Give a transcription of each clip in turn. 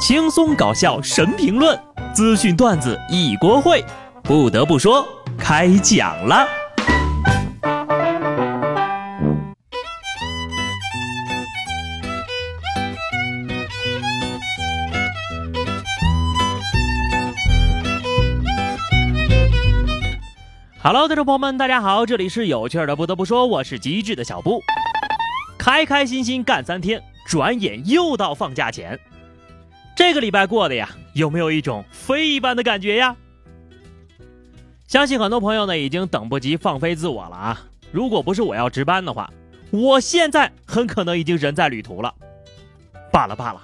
轻松搞笑神评论，资讯段子一锅烩。不得不说，开讲了。Hello，听众朋友们，大家好，这里是有趣的。不得不说，我是机智的小布。开开心心干三天，转眼又到放假前。这个礼拜过的呀，有没有一种飞一般的感觉呀？相信很多朋友呢，已经等不及放飞自我了啊！如果不是我要值班的话，我现在很可能已经人在旅途了。罢了罢了，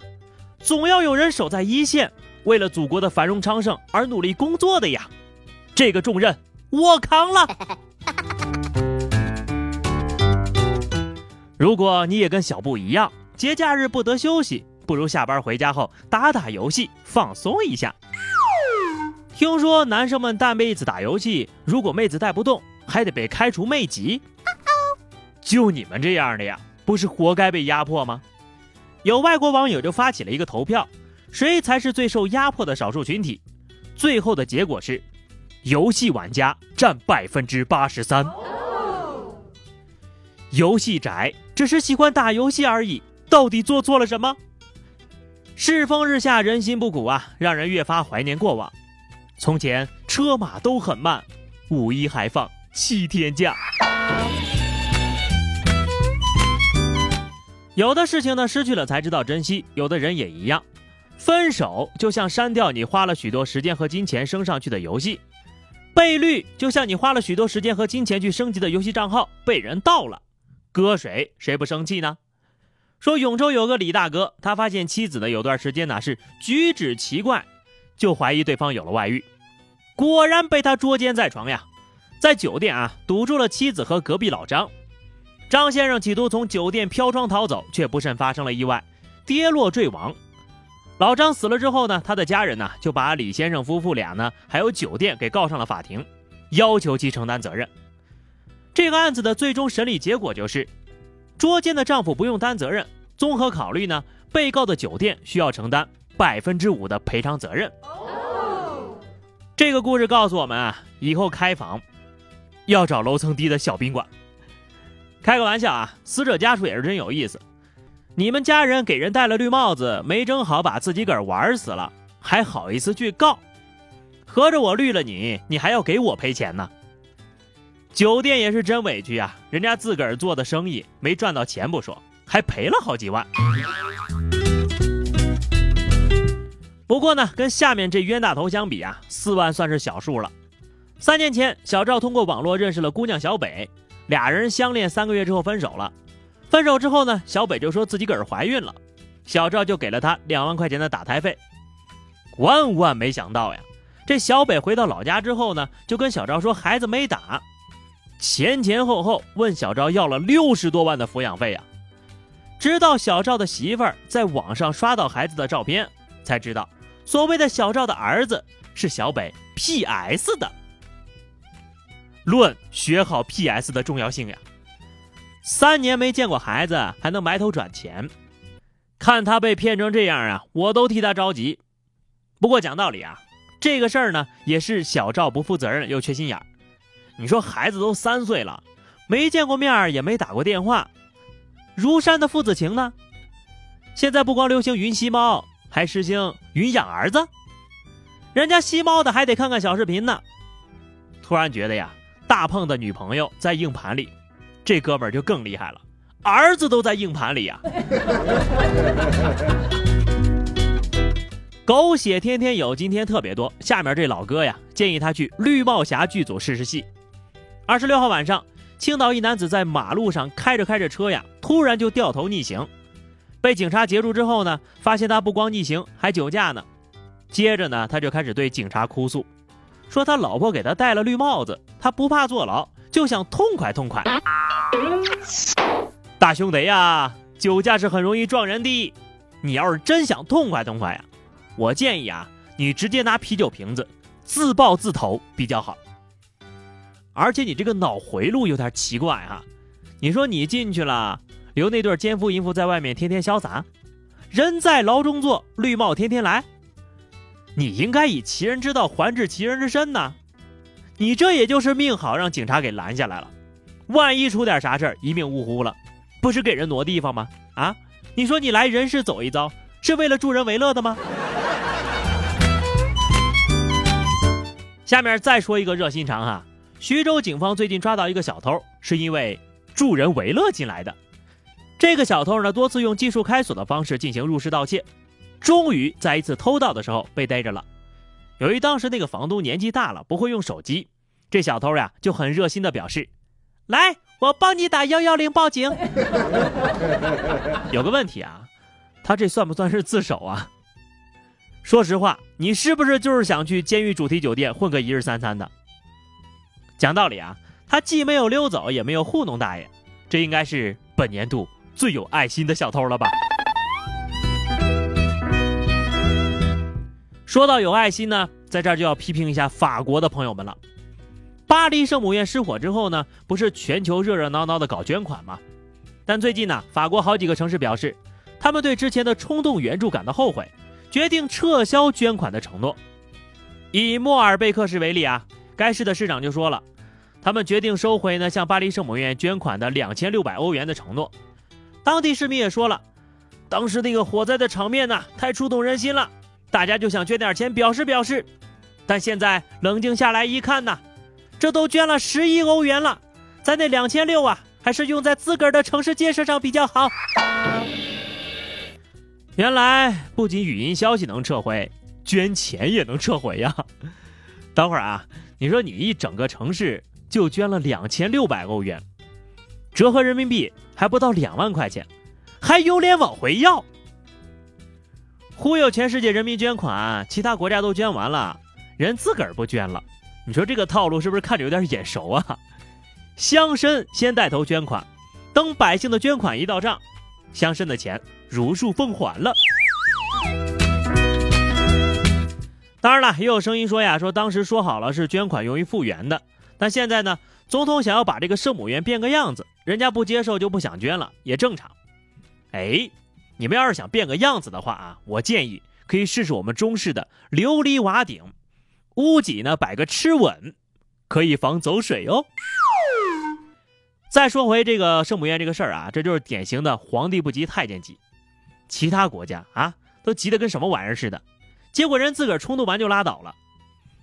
总要有人守在一线，为了祖国的繁荣昌盛而努力工作的呀。这个重任我扛了。如果你也跟小布一样，节假日不得休息。不如下班回家后打打游戏放松一下。听说男生们带妹子打游戏，如果妹子带不动，还得被开除妹籍。就你们这样的呀，不是活该被压迫吗？有外国网友就发起了一个投票，谁才是最受压迫的少数群体？最后的结果是，游戏玩家占百分之八十三。游戏宅只是喜欢打游戏而已，到底做错了什么？世风日下，人心不古啊，让人越发怀念过往。从前车马都很慢，五一还放七天假。有的事情呢，失去了才知道珍惜；有的人也一样，分手就像删掉你花了许多时间和金钱升上去的游戏，被绿就像你花了许多时间和金钱去升级的游戏账号被人盗了，搁谁谁不生气呢？说永州有个李大哥，他发现妻子呢有段时间呢是举止奇怪，就怀疑对方有了外遇，果然被他捉奸在床呀，在酒店啊堵住了妻子和隔壁老张。张先生企图从酒店飘窗逃走，却不慎发生了意外，跌落坠亡。老张死了之后呢，他的家人呢就把李先生夫妇俩呢还有酒店给告上了法庭，要求其承担责任。这个案子的最终审理结果就是。捉奸的丈夫不用担责任，综合考虑呢，被告的酒店需要承担百分之五的赔偿责任。这个故事告诉我们啊，以后开房要找楼层低的小宾馆。开个玩笑啊，死者家属也是真有意思。你们家人给人戴了绿帽子，没整好把自己个儿玩死了，还好意思去告？合着我绿了你，你还要给我赔钱呢？酒店也是真委屈呀，人家自个儿做的生意没赚到钱不说，还赔了好几万。不过呢，跟下面这冤大头相比啊，四万算是小数了。三年前，小赵通过网络认识了姑娘小北，俩人相恋三个月之后分手了。分手之后呢，小北就说自己个儿怀孕了，小赵就给了他两万块钱的打胎费。万万没想到呀，这小北回到老家之后呢，就跟小赵说孩子没打。前前后后问小赵要了六十多万的抚养费呀，直到小赵的媳妇儿在网上刷到孩子的照片，才知道所谓的小赵的儿子是小北 P.S. 的。论学好 P.S. 的重要性呀，三年没见过孩子还能埋头转钱，看他被骗成这样啊，我都替他着急。不过讲道理啊，这个事儿呢也是小赵不负责任又缺心眼儿。你说孩子都三岁了，没见过面也没打过电话，如山的父子情呢？现在不光流行云吸猫，还实行云养儿子。人家吸猫的还得看看小视频呢。突然觉得呀，大胖的女朋友在硬盘里，这哥们儿就更厉害了，儿子都在硬盘里呀。狗血天天有，今天特别多。下面这老哥呀，建议他去绿帽侠剧组试试戏。二十六号晚上，青岛一男子在马路上开着开着车呀，突然就掉头逆行，被警察截住之后呢，发现他不光逆行，还酒驾呢。接着呢，他就开始对警察哭诉，说他老婆给他戴了绿帽子，他不怕坐牢，就想痛快痛快。大兄弟呀，酒驾是很容易撞人的，你要是真想痛快痛快呀，我建议啊，你直接拿啤酒瓶子自爆自投比较好。而且你这个脑回路有点奇怪哈，你说你进去了，留那对奸夫淫妇在外面天天潇洒，人在牢中坐，绿帽天天来。你应该以其人之道还治其人之身呐。你这也就是命好，让警察给拦下来了。万一出点啥事儿，一命呜呼了，不是给人挪地方吗？啊，你说你来人世走一遭，是为了助人为乐的吗？下面再说一个热心肠哈，徐州警方最近抓到一个小偷，是因为助人为乐进来的。这个小偷呢，多次用技术开锁的方式进行入室盗窃，终于在一次偷盗的时候被逮着了。由于当时那个房东年纪大了，不会用手机，这小偷呀就很热心的表示：“来，我帮你打幺幺零报警。”有个问题啊，他这算不算是自首啊？说实话，你是不是就是想去监狱主题酒店混个一日三餐的？讲道理啊，他既没有溜走，也没有糊弄大爷，这应该是本年度最有爱心的小偷了吧？说到有爱心呢，在这儿就要批评一下法国的朋友们了。巴黎圣母院失火之后呢，不是全球热热闹闹的搞捐款吗？但最近呢，法国好几个城市表示，他们对之前的冲动援助感到后悔，决定撤销捐款的承诺。以莫尔贝克市为例啊，该市的市长就说了，他们决定收回呢向巴黎圣母院捐款的两千六百欧元的承诺。当地市民也说了，当时那个火灾的场面呢，太触动人心了。大家就想捐点钱表示表示，但现在冷静下来一看呐，这都捐了十亿欧元了，咱那两千六啊，还是用在自个儿的城市建设上比较好。原来不仅语音消息能撤回，捐钱也能撤回呀。等会儿啊，你说你一整个城市就捐了两千六百欧元，折合人民币还不到两万块钱，还有脸往回要？忽悠全世界人民捐款，其他国家都捐完了，人自个儿不捐了。你说这个套路是不是看着有点眼熟啊？乡绅先带头捐款，等百姓的捐款一到账，乡绅的钱如数奉还了。当然了，也有声音说呀，说当时说好了是捐款用于复原的，但现在呢，总统想要把这个圣母院变个样子，人家不接受就不想捐了，也正常。哎。你们要是想变个样子的话啊，我建议可以试试我们中式的琉璃瓦顶，屋脊呢摆个螭吻，可以防走水哦。再说回这个圣母院这个事儿啊，这就是典型的皇帝不急太监急，其他国家啊都急得跟什么玩意儿似的，结果人自个儿冲动完就拉倒了，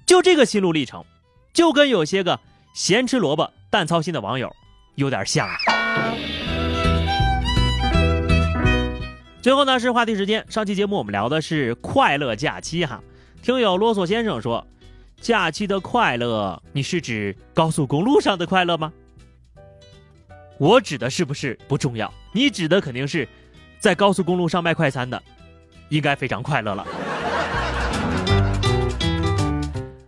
就这个心路历程，就跟有些个咸吃萝卜淡操心的网友有点像。最后呢是话题时间。上期节目我们聊的是快乐假期哈，听友啰嗦先生说，假期的快乐，你是指高速公路上的快乐吗？我指的是不是不重要，你指的肯定是在高速公路上卖快餐的，应该非常快乐了。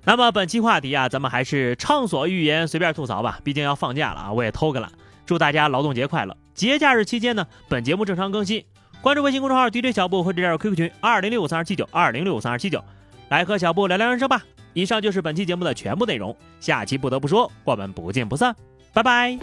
那么本期话题啊，咱们还是畅所欲言，随便吐槽吧，毕竟要放假了啊，我也偷个懒。祝大家劳动节快乐！节假日期间呢，本节目正常更新。关注微信公众号 DJ 小布或者加入 QQ 群二零六五三二七九二零六五三二七九，来和小布聊聊人生吧。以上就是本期节目的全部内容，下期不得不说，我们不见不散，拜拜。